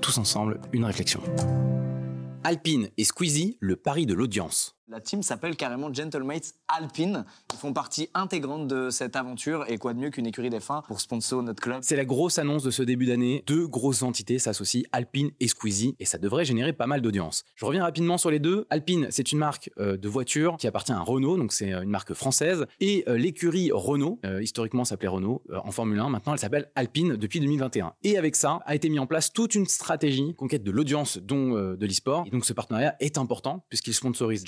tous ensemble une réflexion. Alpine et Squeezie, le pari de l'audience. La team s'appelle carrément Gentlemates Alpine. Ils font partie intégrante de cette aventure et quoi de mieux qu'une écurie des fins pour sponsor notre club. C'est la grosse annonce de ce début d'année. Deux grosses entités s'associent, Alpine et Squeezie, et ça devrait générer pas mal d'audience. Je reviens rapidement sur les deux. Alpine, c'est une marque euh, de voiture qui appartient à Renault, donc c'est euh, une marque française, et euh, l'écurie Renault, historiquement s'appelait Renault en Formule 1, maintenant elle s'appelle Alpine depuis 2021. Et avec ça, a été mis en place toute une stratégie conquête de l'audience, dont de l'e-sport. Donc ce partenariat est important puisqu'il sponsorise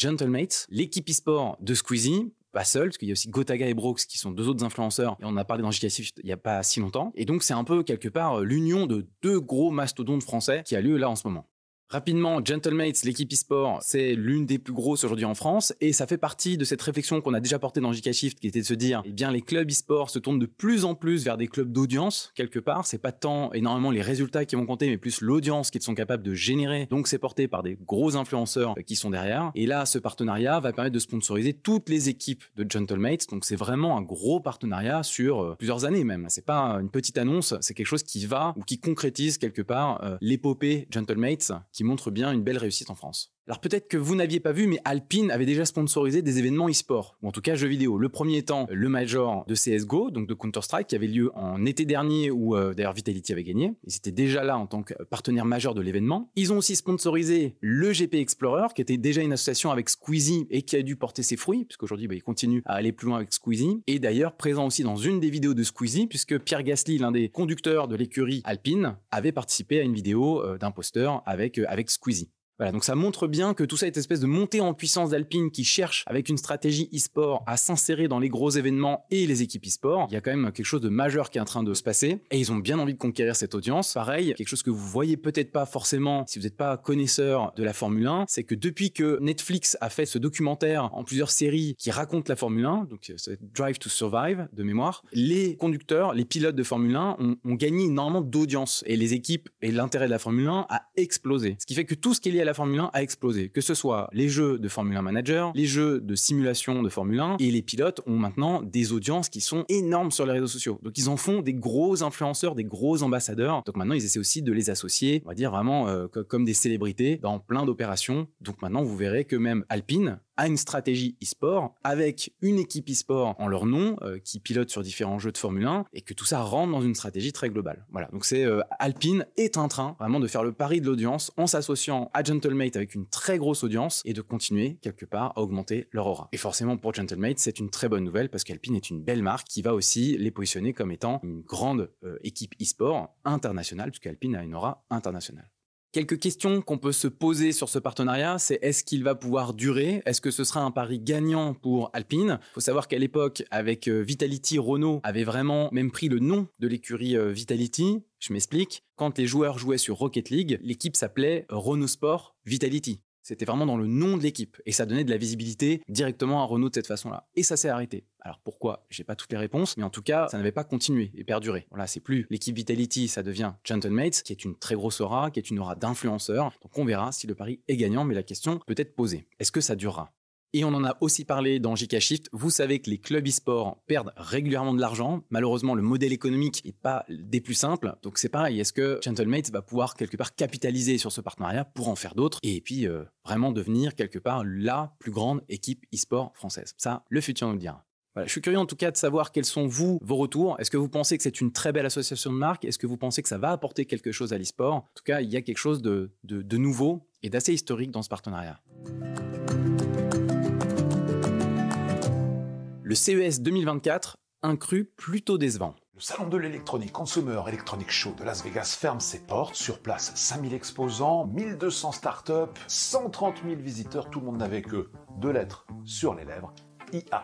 L'équipe e-sport de Squeezie, pas seul, parce qu'il y a aussi Gotaga et Brooks qui sont deux autres influenceurs, et on a parlé dans JK il n'y a pas si longtemps. Et donc c'est un peu quelque part l'union de deux gros mastodontes français qui a lieu là en ce moment. Rapidement, Gentlemates, l'équipe e-sport, c'est l'une des plus grosses aujourd'hui en France et ça fait partie de cette réflexion qu'on a déjà portée dans JK Shift qui était de se dire, eh bien, les clubs e-sport se tournent de plus en plus vers des clubs d'audience quelque part. C'est pas tant énormément les résultats qui vont compter, mais plus l'audience qu'ils sont capables de générer. Donc, c'est porté par des gros influenceurs qui sont derrière. Et là, ce partenariat va permettre de sponsoriser toutes les équipes de Gentlemates. Donc, c'est vraiment un gros partenariat sur euh, plusieurs années même. C'est pas une petite annonce, c'est quelque chose qui va ou qui concrétise quelque part euh, l'épopée Gentlemates qui montre bien une belle réussite en France. Alors peut-être que vous n'aviez pas vu, mais Alpine avait déjà sponsorisé des événements e-sport, ou en tout cas jeux vidéo. Le premier étant le Major de CSGO, donc de Counter-Strike, qui avait lieu en été dernier, où euh, d'ailleurs Vitality avait gagné. Ils étaient déjà là en tant que partenaire majeur de l'événement. Ils ont aussi sponsorisé le GP Explorer, qui était déjà une association avec Squeezie et qui a dû porter ses fruits, puisqu'aujourd'hui bah, ils continuent à aller plus loin avec Squeezie. Et d'ailleurs présent aussi dans une des vidéos de Squeezie, puisque Pierre Gasly, l'un des conducteurs de l'écurie Alpine, avait participé à une vidéo euh, d'un avec, euh, avec Squeezie. Voilà, donc ça montre bien que tout ça est espèce de montée en puissance d'Alpine qui cherche, avec une stratégie e-sport, à s'insérer dans les gros événements et les équipes e-sport. Il y a quand même quelque chose de majeur qui est en train de se passer et ils ont bien envie de conquérir cette audience. Pareil, quelque chose que vous voyez peut-être pas forcément si vous n'êtes pas connaisseur de la Formule 1, c'est que depuis que Netflix a fait ce documentaire en plusieurs séries qui raconte la Formule 1, donc c'est Drive to Survive de mémoire, les conducteurs, les pilotes de Formule 1 ont, gagné énormément d'audience et les équipes et l'intérêt de la Formule 1 a explosé. Ce qui fait que tout ce qui est lié la Formule 1 a explosé. Que ce soit les jeux de Formule 1 Manager, les jeux de simulation de Formule 1, et les pilotes ont maintenant des audiences qui sont énormes sur les réseaux sociaux. Donc ils en font des gros influenceurs, des gros ambassadeurs. Donc maintenant ils essaient aussi de les associer, on va dire vraiment euh, comme des célébrités dans plein d'opérations. Donc maintenant vous verrez que même Alpine a une stratégie e-sport avec une équipe e-sport en leur nom euh, qui pilote sur différents jeux de Formule 1 et que tout ça rentre dans une stratégie très globale. Voilà, donc c'est euh, Alpine est en train vraiment de faire le pari de l'audience en s'associant à Gentlemate avec une très grosse audience et de continuer quelque part à augmenter leur aura. Et forcément pour Gentlemate, c'est une très bonne nouvelle parce qu'Alpine est une belle marque qui va aussi les positionner comme étant une grande euh, équipe e-sport internationale puisqu'Alpine a une aura internationale. Quelques questions qu'on peut se poser sur ce partenariat, c'est est-ce qu'il va pouvoir durer? Est-ce que ce sera un pari gagnant pour Alpine? Il faut savoir qu'à l'époque, avec euh, Vitality, Renault avait vraiment même pris le nom de l'écurie euh, Vitality. Je m'explique. Quand les joueurs jouaient sur Rocket League, l'équipe s'appelait Renault Sport Vitality. C'était vraiment dans le nom de l'équipe et ça donnait de la visibilité directement à Renault de cette façon-là. Et ça s'est arrêté. Alors pourquoi? J'ai pas toutes les réponses, mais en tout cas, ça n'avait pas continué et perduré. Voilà, c'est plus l'équipe Vitality, ça devient Gentlemates, qui est une très grosse aura, qui est une aura d'influenceurs. Donc on verra si le pari est gagnant, mais la question peut être posée. Est-ce que ça durera? Et on en a aussi parlé dans JK Shift. Vous savez que les clubs e-sport perdent régulièrement de l'argent. Malheureusement, le modèle économique n'est pas des plus simples. Donc c'est pareil. Est-ce que Gentlemates va pouvoir quelque part capitaliser sur ce partenariat pour en faire d'autres et puis euh, vraiment devenir quelque part la plus grande équipe e-sport française? Ça, le futur nous le dira. Voilà, je suis curieux en tout cas de savoir quels sont vous vos retours. Est-ce que vous pensez que c'est une très belle association de marques? Est-ce que vous pensez que ça va apporter quelque chose à l'e-sport? En tout cas, il y a quelque chose de, de nouveau et d'assez historique dans ce partenariat. Le CES 2024, un cru plutôt décevant. Le salon de l'électronique Consumer Electronic Show de Las Vegas ferme ses portes. Sur place, 5000 exposants, 1200 startups, 130 000 visiteurs. Tout le monde n'avait que deux lettres sur les lèvres.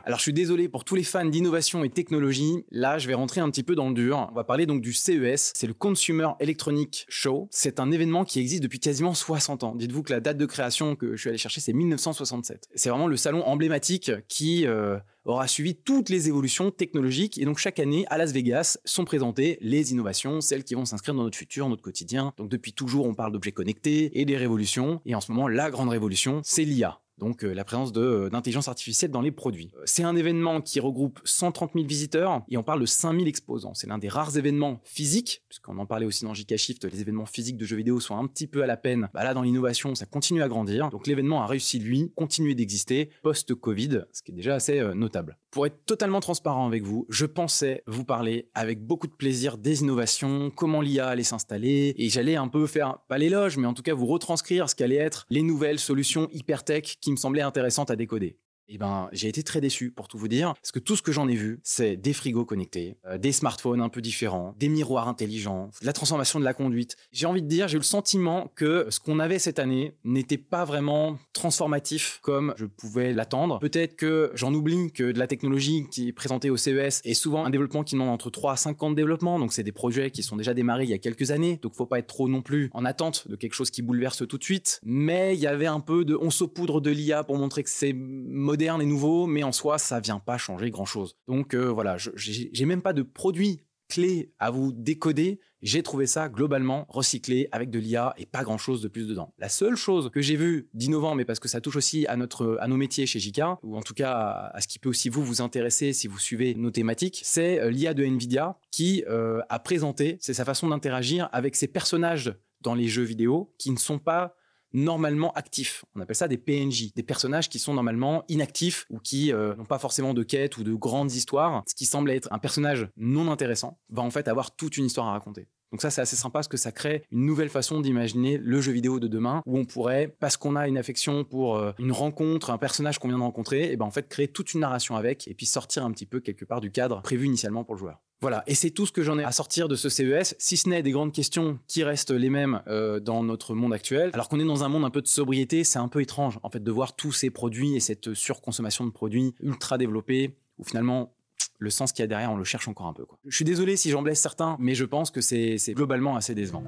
Alors je suis désolé pour tous les fans d'innovation et technologie. Là, je vais rentrer un petit peu dans le dur. On va parler donc du CES. C'est le Consumer Electronic Show. C'est un événement qui existe depuis quasiment 60 ans. Dites-vous que la date de création que je suis allé chercher, c'est 1967. C'est vraiment le salon emblématique qui euh, aura suivi toutes les évolutions technologiques. Et donc chaque année, à Las Vegas, sont présentées les innovations, celles qui vont s'inscrire dans notre futur, notre quotidien. Donc depuis toujours, on parle d'objets connectés et des révolutions. Et en ce moment, la grande révolution, c'est l'IA donc euh, la présence euh, d'intelligence artificielle dans les produits. Euh, c'est un événement qui regroupe 130 000 visiteurs et on parle de 5000 exposants. C'est l'un des rares événements physiques, puisqu'on en parlait aussi dans JK Shift, les événements physiques de jeux vidéo sont un petit peu à la peine. Bah là, dans l'innovation, ça continue à grandir. Donc l'événement a réussi, lui, continuer d'exister post-Covid, ce qui est déjà assez notable. Pour être totalement transparent avec vous, je pensais vous parler avec beaucoup de plaisir des innovations, comment l'IA allait s'installer, et j'allais un peu faire, pas l'éloge, mais en tout cas vous retranscrire ce qu'allaient être les nouvelles solutions hyper-tech qui me semblaient intéressantes à décoder. Eh ben, j'ai été très déçu pour tout vous dire, parce que tout ce que j'en ai vu, c'est des frigos connectés, euh, des smartphones un peu différents, des miroirs intelligents, la transformation de la conduite. J'ai envie de dire, j'ai eu le sentiment que ce qu'on avait cette année n'était pas vraiment transformatif comme je pouvais l'attendre. Peut-être que j'en oublie que de la technologie qui est présentée au CES est souvent un développement qui demande entre 3 à 5 ans de développement, donc c'est des projets qui sont déjà démarrés il y a quelques années, donc faut pas être trop non plus en attente de quelque chose qui bouleverse tout de suite. Mais il y avait un peu de on saupoudre de l'IA pour montrer que c'est moderne moderne et nouveau, mais en soi, ça vient pas changer grand-chose. Donc euh, voilà, j'ai même pas de produit clé à vous décoder. J'ai trouvé ça globalement recyclé avec de l'IA et pas grand-chose de plus dedans. La seule chose que j'ai vue d'innovant, mais parce que ça touche aussi à, notre, à nos métiers chez Jika, ou en tout cas à, ce qui peut aussi vous vous intéresser si vous suivez nos thématiques, c'est euh, l'IA de NVIDIA qui euh, a présenté, c'est sa façon d'interagir avec ses personnages dans les jeux vidéo qui ne sont pas normalement actifs. On appelle ça des PNJ, des personnages qui sont normalement inactifs ou qui euh, n'ont pas forcément de quête ou de grandes histoires. Ce qui semble être un personnage non intéressant va en fait avoir toute une histoire à raconter. Donc ça, c'est assez sympa parce que ça crée une nouvelle façon d'imaginer le jeu vidéo de demain où on pourrait, parce qu'on a une affection pour euh, une rencontre, un personnage qu'on vient de rencontrer, et ben en fait créer toute une narration avec et puis sortir un petit peu quelque part du cadre prévu initialement pour le joueur. Voilà, et c'est tout ce que j'en ai à sortir de ce CES, si ce n'est des grandes questions qui restent les mêmes euh, dans notre monde actuel. Alors qu'on est dans un monde un peu de sobriété, c'est un peu étrange en fait de voir tous ces produits et cette surconsommation de produits ultra développés, où finalement le sens qu'il y a derrière, on le cherche encore un peu. Je suis désolé si j'en blesse certains, mais je pense que c'est globalement assez décevant.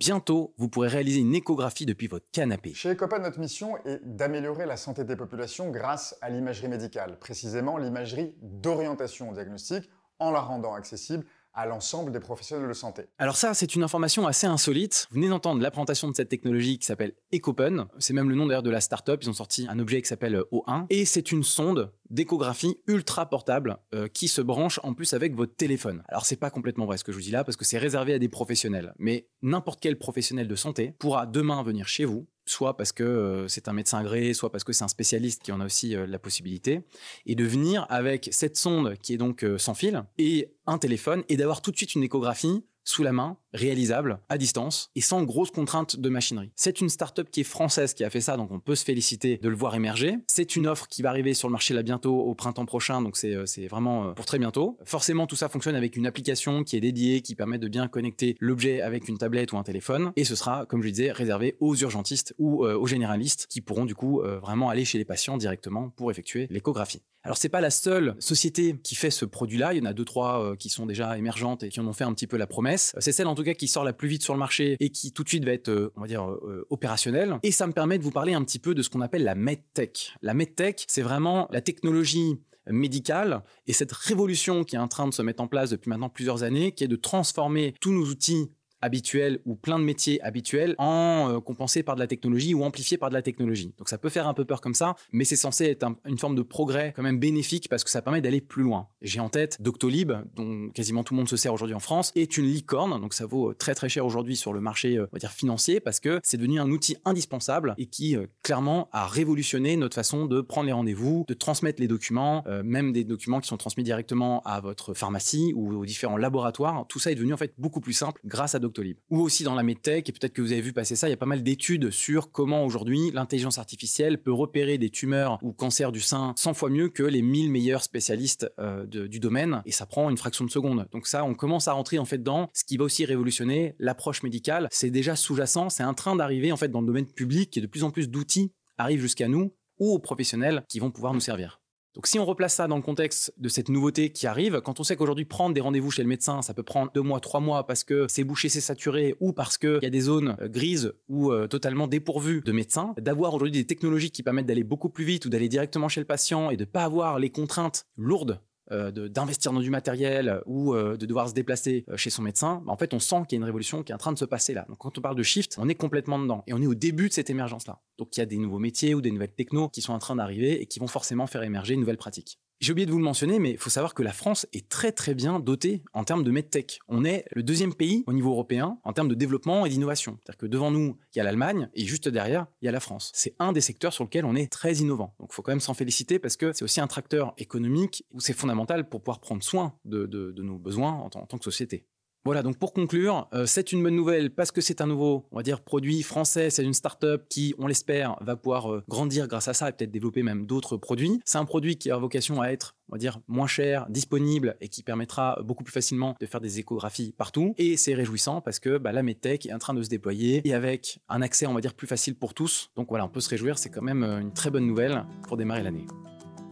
Bientôt, vous pourrez réaliser une échographie depuis votre canapé. Chez Ecopa, notre mission est d'améliorer la santé des populations grâce à l'imagerie médicale, précisément l'imagerie d'orientation au diagnostic, en la rendant accessible à l'ensemble des professionnels de santé. Alors ça, c'est une information assez insolite. Vous venez d'entendre la de cette technologie qui s'appelle Ecopen. C'est même le nom d'ailleurs de la startup. Ils ont sorti un objet qui s'appelle O1. Et c'est une sonde d'échographie ultra portable euh, qui se branche en plus avec votre téléphone. Alors c'est pas complètement vrai ce que je vous dis là parce que c'est réservé à des professionnels. Mais n'importe quel professionnel de santé pourra demain venir chez vous soit parce que euh, c'est un médecin agréé, soit parce que c'est un spécialiste qui en a aussi euh, la possibilité, et de venir avec cette sonde qui est donc euh, sans fil et un téléphone et d'avoir tout de suite une échographie sous la main, réalisable, à distance, et sans grosses contraintes de machinerie. C'est une startup qui est française qui a fait ça, donc on peut se féliciter de le voir émerger. C'est une offre qui va arriver sur le marché là bientôt au printemps prochain, donc c'est, euh, vraiment euh, pour très bientôt. Forcément, tout ça fonctionne avec une application qui est dédiée, qui permet de bien connecter l'objet avec une tablette ou un téléphone, et ce sera, comme je disais, réservé aux urgentistes ou euh, aux généralistes qui pourront du coup vraiment aller chez les patients directement pour effectuer l'échographie. Alors c'est pas la seule société qui fait ce produit-là. Il y en a deux trois euh, qui sont déjà émergentes et qui en ont fait un petit peu la promesse. C'est celle en qui sort la plus vite sur le marché et qui tout de suite va être, euh, on va dire, euh, opérationnelle. Et ça me permet de vous parler un petit peu de ce qu'on appelle la medtech. La medtech, c'est vraiment la technologie médicale et cette révolution qui est en train de se mettre en place depuis maintenant plusieurs années, qui est de transformer tous nos outils habituels ou plein de métiers habituels en euh, compensés par de la technologie ou amplifiés par de la technologie. Donc ça peut faire un peu peur comme ça, mais c'est censé être une forme de progrès quand même bénéfique parce que ça permet d'aller plus loin. J'ai en tête Doctolib, dont quasiment tout le monde se sert aujourd'hui en France, est une licorne, donc ça vaut très très cher aujourd'hui sur le marché euh, on va dire financier parce que c'est devenu un outil indispensable et qui euh, clairement a révolutionné notre façon de prendre les rendez-vous, de transmettre les documents, même des documents qui sont transmis directement à votre pharmacie ou aux différents laboratoires. Tout ça est devenu en fait beaucoup plus simple grâce à Doctolib Ou aussi dans la medtech, et peut-être que vous avez vu passer ça, il y a pas mal d'études sur comment aujourd'hui l'intelligence artificielle peut repérer des tumeurs ou cancers du sein 100 fois mieux que les 1000 meilleurs spécialistes euh, du domaine, et ça prend une fraction de seconde. Donc ça, on commence à rentrer en fait dans ce qui va aussi révolutionner l'approche médicale. C'est déjà sous-jacent, c'est en train d'arriver en fait dans le domaine public, et de plus en plus d'outils arrivent jusqu'à nous ou aux professionnels qui vont pouvoir nous servir. Donc si on replace ça dans le contexte de cette nouveauté qui arrive, quand on sait qu'aujourd'hui prendre des rendez-vous chez le médecin, ça peut prendre deux mois, trois mois parce que c'est bouché, c'est saturé, ou parce qu'il y a des zones euh, grises ou euh, totalement dépourvues de médecins, d'avoir aujourd'hui des technologies qui permettent d'aller beaucoup plus vite ou d'aller directement chez le patient et de ne pas avoir les contraintes lourdes d'investir dans du matériel ou euh, de devoir se déplacer euh, chez son médecin, bah, en fait, on sent qu'il y a une révolution qui est en train de se passer là. Donc, quand on parle de shift, on est complètement dedans et on est au début de cette émergence-là. Donc, il y a des nouveaux métiers ou des nouvelles technos qui sont en train d'arriver et qui vont forcément faire émerger une nouvelle pratique. J'ai oublié de vous le mentionner, mais il faut savoir que la France est très très bien dotée en termes de medtech. On est le deuxième pays au niveau européen en termes de développement et d'innovation. C'est-à-dire que devant nous, il y a l'Allemagne et juste derrière, il y a la France. C'est un des secteurs sur lequel on est très innovant. Donc il faut quand même s'en féliciter parce que c'est aussi un tracteur économique où c'est fondamental pour pouvoir prendre soin de, nos besoins en tant que société. Voilà, donc pour conclure, euh, c'est une bonne nouvelle parce que c'est un nouveau, on va dire, produit français, c'est une start-up qui, on l'espère, va pouvoir euh, grandir grâce à ça et peut-être développer même d'autres produits. C'est un produit qui a vocation à être, on va dire, moins cher, disponible et qui permettra beaucoup plus facilement de faire des échographies partout. Et c'est réjouissant parce que bah, la MedTech est en train de se déployer et avec un accès, on va dire, plus facile pour tous. Donc voilà, on peut se réjouir, c'est quand même euh, une très bonne nouvelle pour démarrer l'année.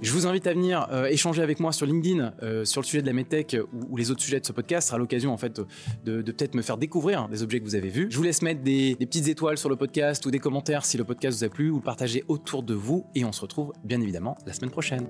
Je vous invite à venir euh, échanger avec moi sur LinkedIn euh, sur le sujet de la medtech ou, les autres sujets de ce podcast. Ce sera l'occasion en fait de, peut-être me faire découvrir des objets que vous avez vus. Je vous laisse mettre des, des, petites étoiles sur le podcast ou des commentaires si le podcast vous a plu ou le partager autour de vous et on se retrouve bien évidemment la semaine prochaine.